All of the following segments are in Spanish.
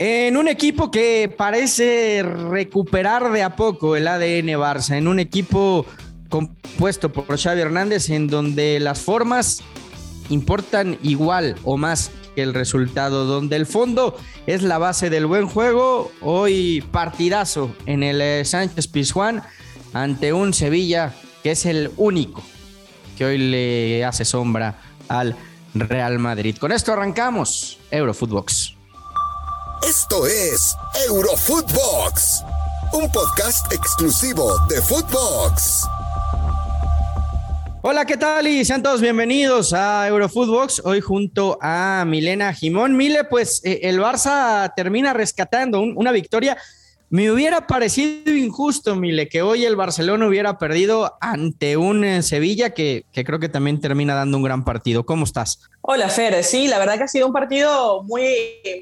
En un equipo que parece recuperar de a poco el ADN Barça, en un equipo compuesto por Xavi Hernández, en donde las formas importan igual o más que el resultado, donde el fondo es la base del buen juego. Hoy partidazo en el eh, Sánchez Pizjuán ante un Sevilla que es el único que hoy le hace sombra al Real Madrid. Con esto arrancamos Eurofootbox. Esto es Eurofootbox, un podcast exclusivo de Footbox. Hola, ¿qué tal? Y sean todos bienvenidos a Eurofootbox. Hoy junto a Milena Jimón. Mile, pues eh, el Barça termina rescatando una victoria me hubiera parecido injusto, Mile, que hoy el Barcelona hubiera perdido ante un eh, Sevilla que, que, creo que también termina dando un gran partido. ¿Cómo estás? Hola, Fer. Sí, la verdad que ha sido un partido muy,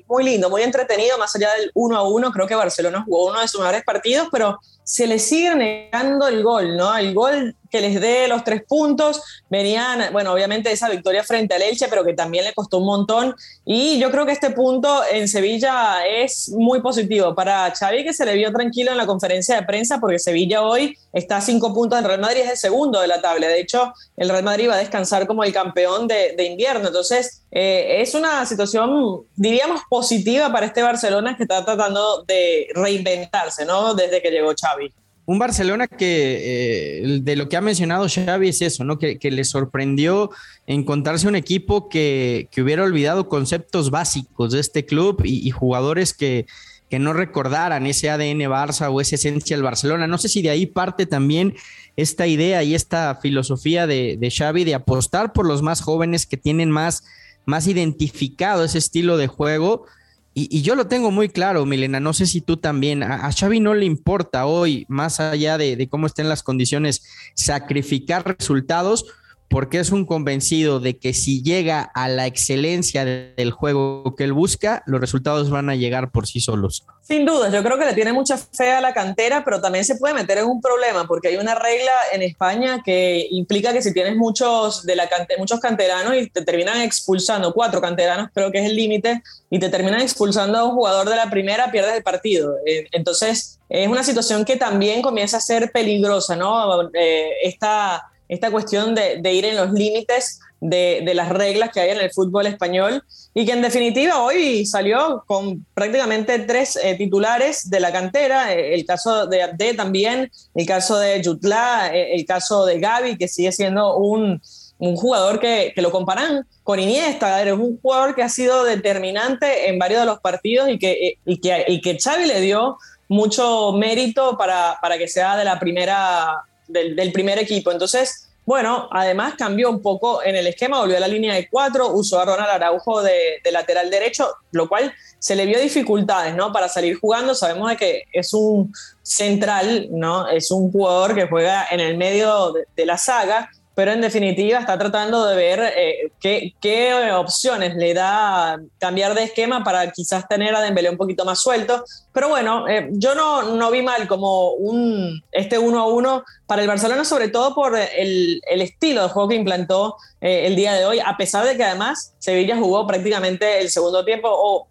muy lindo, muy entretenido, más allá del 1 a 1. Creo que Barcelona jugó uno de sus mejores partidos, pero se le sigue negando el gol, ¿no? El gol que les dé los tres puntos. Venían, bueno, obviamente esa victoria frente al Elche, pero que también le costó un montón. Y yo creo que este punto en Sevilla es muy positivo para Xavi, que se le vio tranquilo en la conferencia de prensa, porque Sevilla hoy está a cinco puntos en Real Madrid, es el segundo de la tabla. De hecho, el Real Madrid va a descansar como el campeón de, de invierno. Entonces, eh, es una situación, diríamos, positiva para este Barcelona que está tratando de reinventarse, ¿no? Desde que llegó Xavi un Barcelona que eh, de lo que ha mencionado Xavi es eso, ¿no? Que, le sorprendió encontrarse un equipo que, hubiera olvidado conceptos básicos de este club y, jugadores que, que, no recordaran ese ADN Barça o esa esencia del Barcelona. No sé si de ahí parte también esta idea y esta filosofía de Xavi de apostar por los más jóvenes que tienen más, más identificado ese estilo de juego. Y, yo lo tengo muy claro, Milena, no sé si tú también, a, Xavi no le importa hoy, más allá de, de cómo estén las condiciones, sacrificar resultados, porque es un convencido de que si llega a la excelencia del juego que él busca, los resultados van a llegar por sí solos. Sin duda, yo creo que le tiene mucha fe a la cantera, pero también se puede meter en un problema, porque hay una regla en España que implica que si tienes muchos, de la muchos canteranos y te terminan expulsando, cuatro canteranos creo que es el límite, y te terminan expulsando a un jugador de la primera, pierdes el partido. Eh, entonces, es una situación que también comienza a ser peligrosa, ¿no? Eh, esta esta cuestión de, ir en los límites de, las reglas que hay en el fútbol español y que en definitiva hoy salió con prácticamente tres eh, titulares de la cantera, eh, el caso de Abde también, el caso de Jutla, eh, el caso de Gaby, que sigue siendo un, jugador que, lo comparan con Iniesta, es un jugador que ha sido determinante en varios de los partidos y que, y que, y que Xavi le dio mucho mérito para, para que sea de la primera del, primer equipo. Entonces, bueno, además cambió un poco en el esquema, volvió a la línea de cuatro, usó a Ronald Araujo de, lateral derecho, lo cual se le vio dificultades, ¿no? Para salir jugando, sabemos de que es un central, ¿no? Es un jugador que juega en el medio de la saga pero en definitiva está tratando de ver eh, qué, opciones le da cambiar de esquema para quizás tener a Dembélé un poquito más suelto. Pero bueno, eh, yo no, no vi mal como un, este uno a uno para el Barcelona, sobre todo por el, el estilo de juego que implantó eh, el día de hoy, a pesar de que además Sevilla jugó prácticamente el segundo tiempo o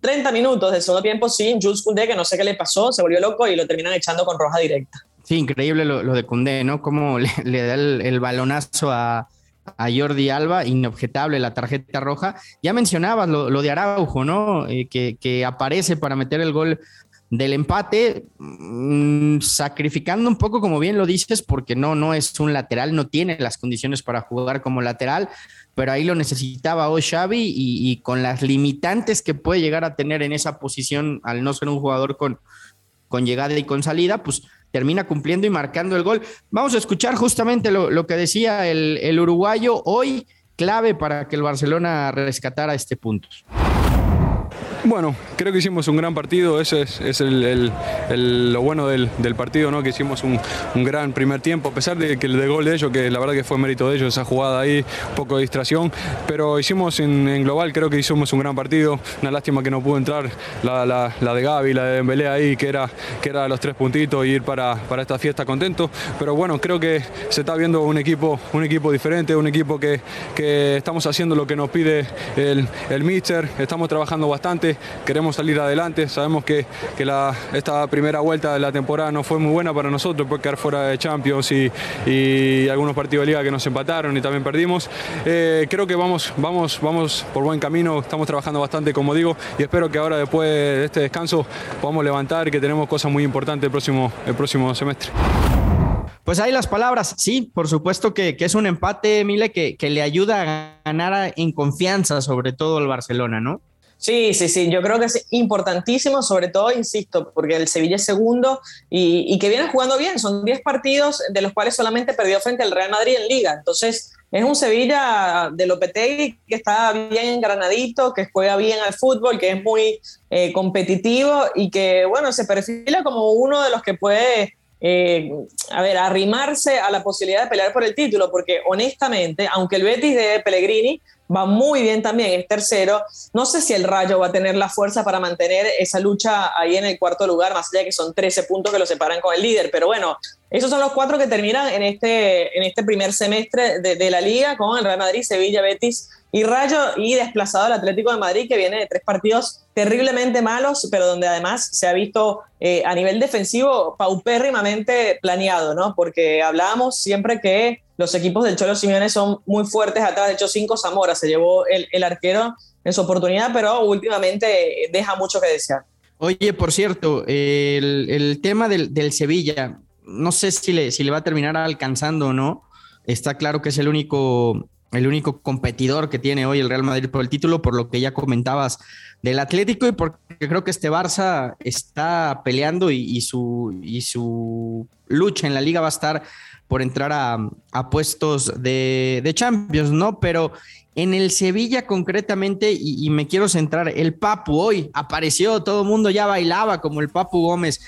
30 minutos del segundo tiempo sin Jules Koundé, que no sé qué le pasó, se volvió loco y lo terminan echando con roja directa. Sí, increíble lo, de Cundé, ¿no? Cómo le, da el, balonazo a, Jordi Alba, inobjetable la tarjeta roja. Ya mencionabas lo, de Araujo, ¿no? Eh, que, aparece para meter el gol del empate, mm, sacrificando un poco, como bien lo dices, porque no, no es un lateral, no tiene las condiciones para jugar como lateral, pero ahí lo necesitaba hoy Xavi y, y con las limitantes que puede llegar a tener en esa posición al no ser un jugador con, con llegada y con salida, pues termina cumpliendo y marcando el gol. Vamos a escuchar justamente lo, que decía el, el uruguayo hoy, clave para que el Barcelona rescatara este punto. Bueno, creo que hicimos un gran partido, eso es, lo bueno del, partido, ¿no? que hicimos un, gran primer tiempo, a pesar de que el de gol de ellos, que la verdad que fue mérito de ellos, esa jugada ahí, poco de distracción, pero hicimos en, global, creo que hicimos un gran partido, una lástima que no pudo entrar la, de Gaby, la de Dembélé ahí, que era, que era los tres puntitos y ir para, esta fiesta contento, pero bueno, creo que se está viendo un equipo, un equipo diferente, un equipo que, estamos haciendo lo que nos pide el, el míster, estamos trabajando bastante, que queremos salir adelante. Sabemos que, esta primera vuelta de la temporada no fue muy buena para nosotros, por quedar fuera de Champions y, algunos partidos de liga que nos empataron y también perdimos. Eh, creo que vamos, vamos, vamos por buen camino, estamos trabajando bastante, como digo, y espero que ahora después de este descanso podamos levantar que tenemos cosas muy importantes el próximo, el próximo semestre. Pues ahí las palabras, sí, por supuesto que, es un empate, Mile, que, que, le ayuda a ganar en confianza, sobre todo el Barcelona, ¿no? Sí, sí, sí, yo creo que es importantísimo, sobre todo, insisto, porque el Sevilla es segundo y, y que viene jugando bien, son 10 partidos de los cuales solamente perdió frente al Real Madrid en liga, entonces es un Sevilla de Lopetegui que está bien engranadito, que juega bien al fútbol, que es muy eh, competitivo y que, bueno, se perfila como uno de los que puede eh, a ver, arrimarse a la posibilidad de pelear por el título, porque honestamente, aunque el Betis de Pellegrini va muy bien también, es tercero, no sé si el Rayo va a tener la fuerza para mantener esa lucha ahí en el cuarto lugar, más allá de que son 13 puntos que lo separan con el líder, pero bueno, esos son los cuatro que terminan en este, en este primer semestre de, de la liga con el Real Madrid, Sevilla, Betis y Rayo y desplazado al Atlético de Madrid que viene de tres partidos terriblemente malos, pero donde además se ha visto eh, a nivel defensivo paupérrimamente planeado, ¿no? Porque hablábamos siempre que los equipos del Cholo Simeone son muy fuertes atrás, de hecho cinco Zamora se llevó el, el arquero en su oportunidad, pero últimamente deja mucho que desear. Oye, por cierto, el, el tema del, del, Sevilla, no sé si le, si le va a terminar alcanzando o no. Está claro que es el único el único competidor que tiene hoy el Real Madrid por el título, por lo que ya comentabas del Atlético y porque creo que este Barça está peleando y, su, y su lucha en la liga va a estar por entrar a, puestos de, de, Champions, ¿no? Pero en el Sevilla concretamente, y, y, me quiero centrar, el Papu hoy apareció, todo el mundo ya bailaba como el Papu Gómez.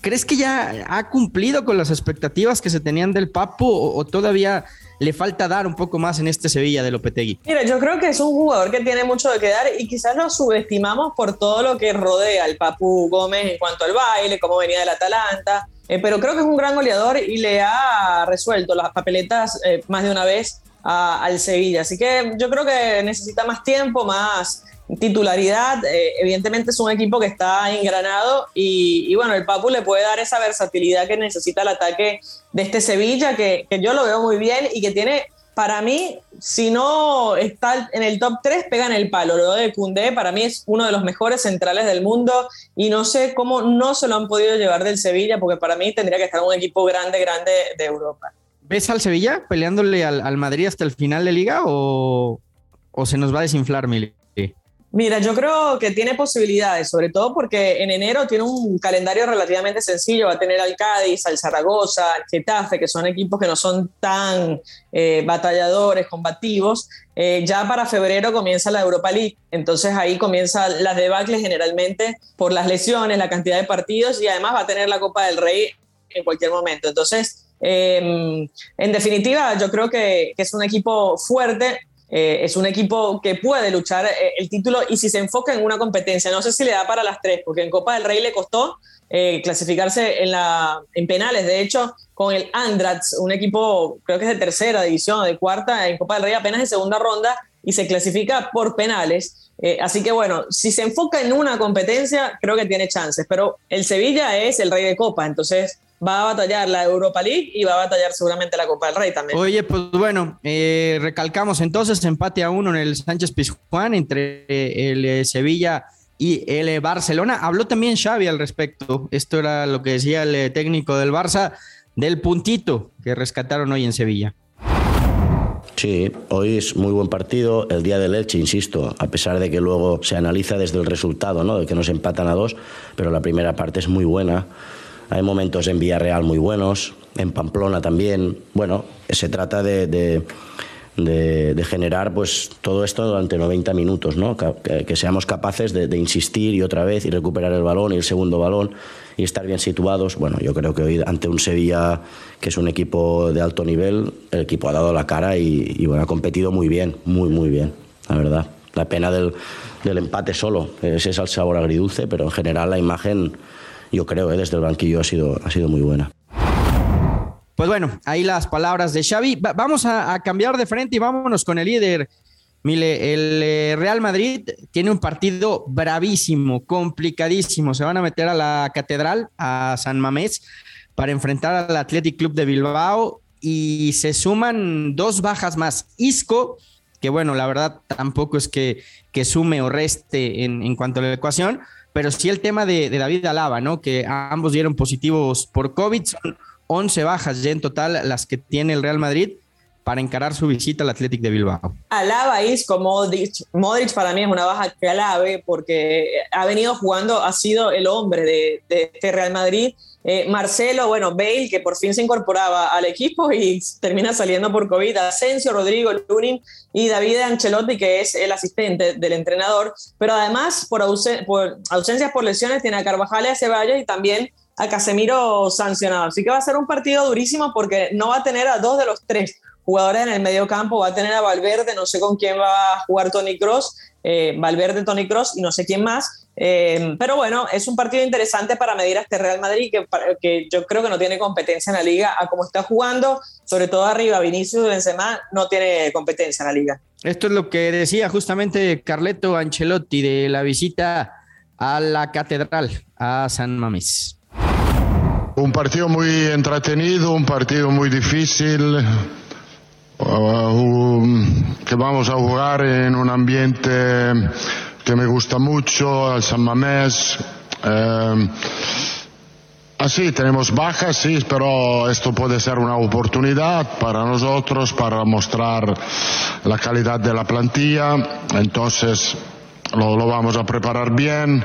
¿Crees que ya ha cumplido con las expectativas que se tenían del Papu o, todavía le falta dar un poco más en este Sevilla de Lopetegui? Mira, yo creo que es un jugador que tiene mucho de que dar y quizás lo subestimamos por todo lo que rodea al Papu Gómez en cuanto al baile, cómo venía del Atalanta, eh, pero creo que es un gran goleador y le ha resuelto las papeletas eh, más de una vez al Sevilla. Así que yo creo que necesita más tiempo, más titularidad. Eh, evidentemente es un equipo que está engranado y, bueno, el Papu le puede dar esa versatilidad que necesita el ataque de este Sevilla, que, yo lo veo muy bien y que tiene, para mí, si no está en el top 3, pega en el palo. Lo de Cundé para mí es uno de los mejores centrales del mundo y no sé cómo no se lo han podido llevar del Sevilla, porque para mí tendría que estar un equipo grande, grande de Europa. ¿Ves al Sevilla peleándole al, Madrid hasta el final de liga o, o se nos va a desinflar, Mili? Mira, yo creo que tiene posibilidades, sobre todo porque en enero tiene un calendario relativamente sencillo. Va a tener al Cádiz, al Zaragoza, al Getafe, que son equipos que no son tan eh, batalladores, combativos. Eh, ya para febrero comienza la Europa League, entonces ahí comienzan las debacles generalmente por las lesiones, la cantidad de partidos y además va a tener la Copa del Rey en cualquier momento. Entonces, eh, en definitiva, yo creo que es un equipo fuerte, eh, es un equipo que puede luchar eh, el título y si se enfoca en una competencia, no sé si le da para las tres, porque en Copa del Rey le costó eh, clasificarse en, la, en penales, de hecho, con el Andrats, un equipo creo que es de tercera división, de cuarta, en Copa del Rey apenas en segunda ronda y se clasifica por penales. Así que bueno, si se enfoca en una competencia, creo que tiene chances, pero el Sevilla es el rey de Copa, entonces va a batallar la Europa League y va a batallar seguramente la Copa del Rey también. Oye, pues bueno, eh, recalcamos entonces empate a uno en el Sánchez Pizjuán entre eh, el Sevilla y el Barcelona. Habló también Xavi al respecto. Esto era lo que decía el técnico del Barça del puntito que rescataron hoy en Sevilla. Sí, hoy es muy buen partido. El día del Elche, insisto, a pesar de que luego se analiza desde el resultado, ¿no? de que nos empatan a dos, pero la primera parte es muy buena. Hay momentos en Villarreal muy buenos, en Pamplona también. Bueno, se trata de, de, generar pues, todo esto durante 90 minutos, ¿no? que, seamos capaces de, insistir y otra vez y recuperar el balón y el segundo balón y estar bien situados. Bueno, yo creo que hoy ante un Sevilla que es un equipo de alto nivel, el equipo ha dado la cara y, y bueno, ha competido muy bien, muy, muy bien, la verdad. La pena del, del empate solo, ese es el sabor agridulce, pero en general la imagen yo creo, ¿eh? desde el banquillo ha sido, ha sido muy buena. Pues bueno, ahí las palabras de Xavi. Va vamos a, cambiar de frente y vámonos con el líder Mire, el eh, Real Madrid tiene un partido bravísimo, complicadísimo. Se van a meter a la catedral, a San Mamés, para enfrentar al Athletic Club de Bilbao y se suman dos bajas más. Isco, que bueno, la verdad tampoco es que, que sume o reste en, cuanto a la ecuación, pero sí el tema de, de, David Alaba, ¿no? Que ambos dieron positivos por COVID, son 11 bajas ya en total las que tiene el Real Madrid para encarar su visita al Athletic de Bilbao. Alaba, Isco, Modric. Modric para mí es una baja clave porque ha venido jugando, ha sido el hombre de, de este Real Madrid. Eh, Marcelo, bueno, Bale, que por fin se incorporaba al equipo y termina saliendo por COVID. Asensio, Rodrigo, Lunin y David Ancelotti, que es el asistente del entrenador. Pero además, por, por ausencias por lesiones, tiene a Carvajal y a Ceballos y también a Casemiro sancionado. Así que va a ser un partido durísimo porque no va a tener a dos de los tres jugadores en el medio campo. Va a tener a Valverde, no sé con quién va a jugar Tony Cross, eh, Valverde, Tony Cross y no sé quién más. Eh, pero bueno, es un partido interesante para medir a este Real Madrid que, que yo creo que no tiene competencia en la liga a cómo está jugando, sobre todo arriba. Vinicius Benzema no tiene competencia en la liga. Esto es lo que decía justamente Carleto Ancelotti de la visita a la catedral, a San Mamés. Un partido muy entretenido, un partido muy difícil que vamos a jugar en un ambiente que me gusta mucho, el San Mamés. Eh, así, tenemos bajas, sí, pero esto puede ser una oportunidad para nosotros para mostrar la calidad de la plantilla. Entonces, lo, lo vamos a preparar bien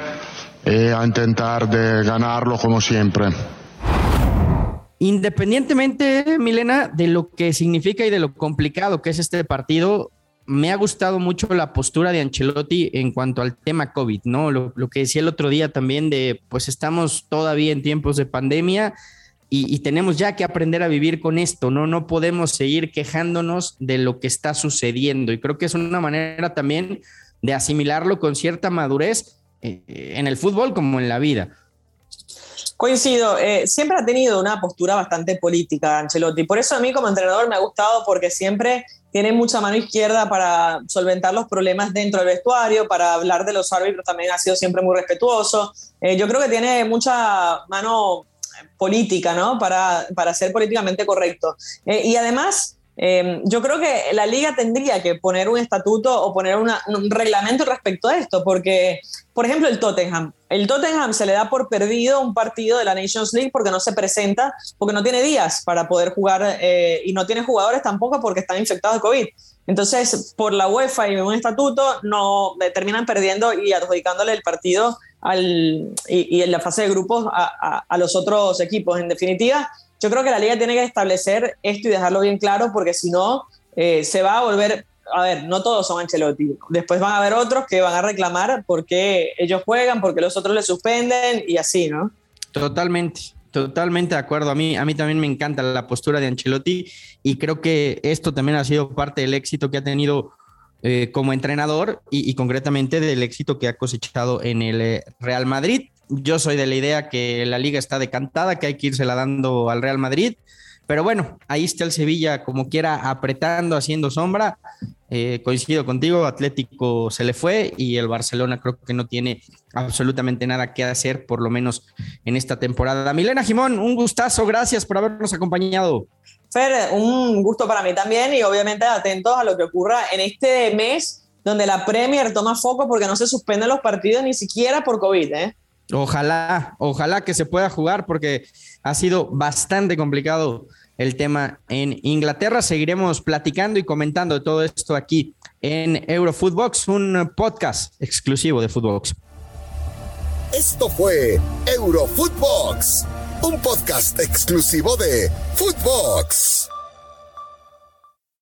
y a intentar de ganarlo como siempre. Independientemente, Milena, de lo que significa y de lo complicado que es este partido, me ha gustado mucho la postura de Ancelotti en cuanto al tema COVID, ¿no? Lo, que decía el otro día también de, pues estamos todavía en tiempos de pandemia y, tenemos ya que aprender a vivir con esto, ¿no? No podemos seguir quejándonos de lo que está sucediendo y creo que es una manera también de asimilarlo con cierta madurez eh, en el fútbol como en la vida. Coincido, eh, siempre ha tenido una postura bastante política Ancelotti, por eso a mí como entrenador me ha gustado porque siempre tiene mucha mano izquierda para solventar los problemas dentro del vestuario, para hablar de los árbitros también ha sido siempre muy respetuoso. Eh, yo creo que tiene mucha mano política, ¿no? Para, para ser políticamente correcto. Eh, y además Em, yo creo que la liga tendría que poner un estatuto o poner un reglamento respecto a esto, porque, por ejemplo, el Tottenham. El Tottenham se le da por perdido un partido de la Nations League porque no se presenta, porque no tiene días para poder jugar eh, y no tiene jugadores tampoco porque están infectados de COVID. Entonces, por la UEFA y un estatuto, no terminan perdiendo y adjudicándole el partido y, en la fase de grupos a, a los otros equipos. En definitiva, yo creo que la liga tiene que establecer esto y dejarlo bien claro, porque si no, eh, se va a volver. A ver, no todos son Ancelotti. Después van a haber otros que van a reclamar porque ellos juegan, porque los otros les suspenden y así, ¿no? Totalmente. Totalmente de acuerdo. A mí, a mí también me encanta la postura de Ancelotti y creo que esto también ha sido parte del éxito que ha tenido eh, como entrenador y, concretamente del éxito que ha cosechado en el eh, Real Madrid. Yo soy de la idea que la liga está decantada, que hay que irse la dando al Real Madrid. Pero bueno, ahí está el Sevilla como quiera apretando, haciendo sombra. Eh, coincido contigo, Atlético se le fue y el Barcelona creo que no tiene absolutamente nada que hacer, por lo menos en esta temporada. Milena Jimón, un gustazo, gracias por habernos acompañado. Fer, un gusto para mí también y obviamente atentos a lo que ocurra en este mes donde la Premier toma foco porque no se suspenden los partidos ni siquiera por COVID. ¿eh? Ojalá, ojalá que se pueda jugar porque ha sido bastante complicado el tema en Inglaterra. Seguiremos platicando y comentando todo esto aquí en Eurofootbox, un podcast exclusivo de Footbox. Esto fue Eurofootbox, un podcast exclusivo de Footbox.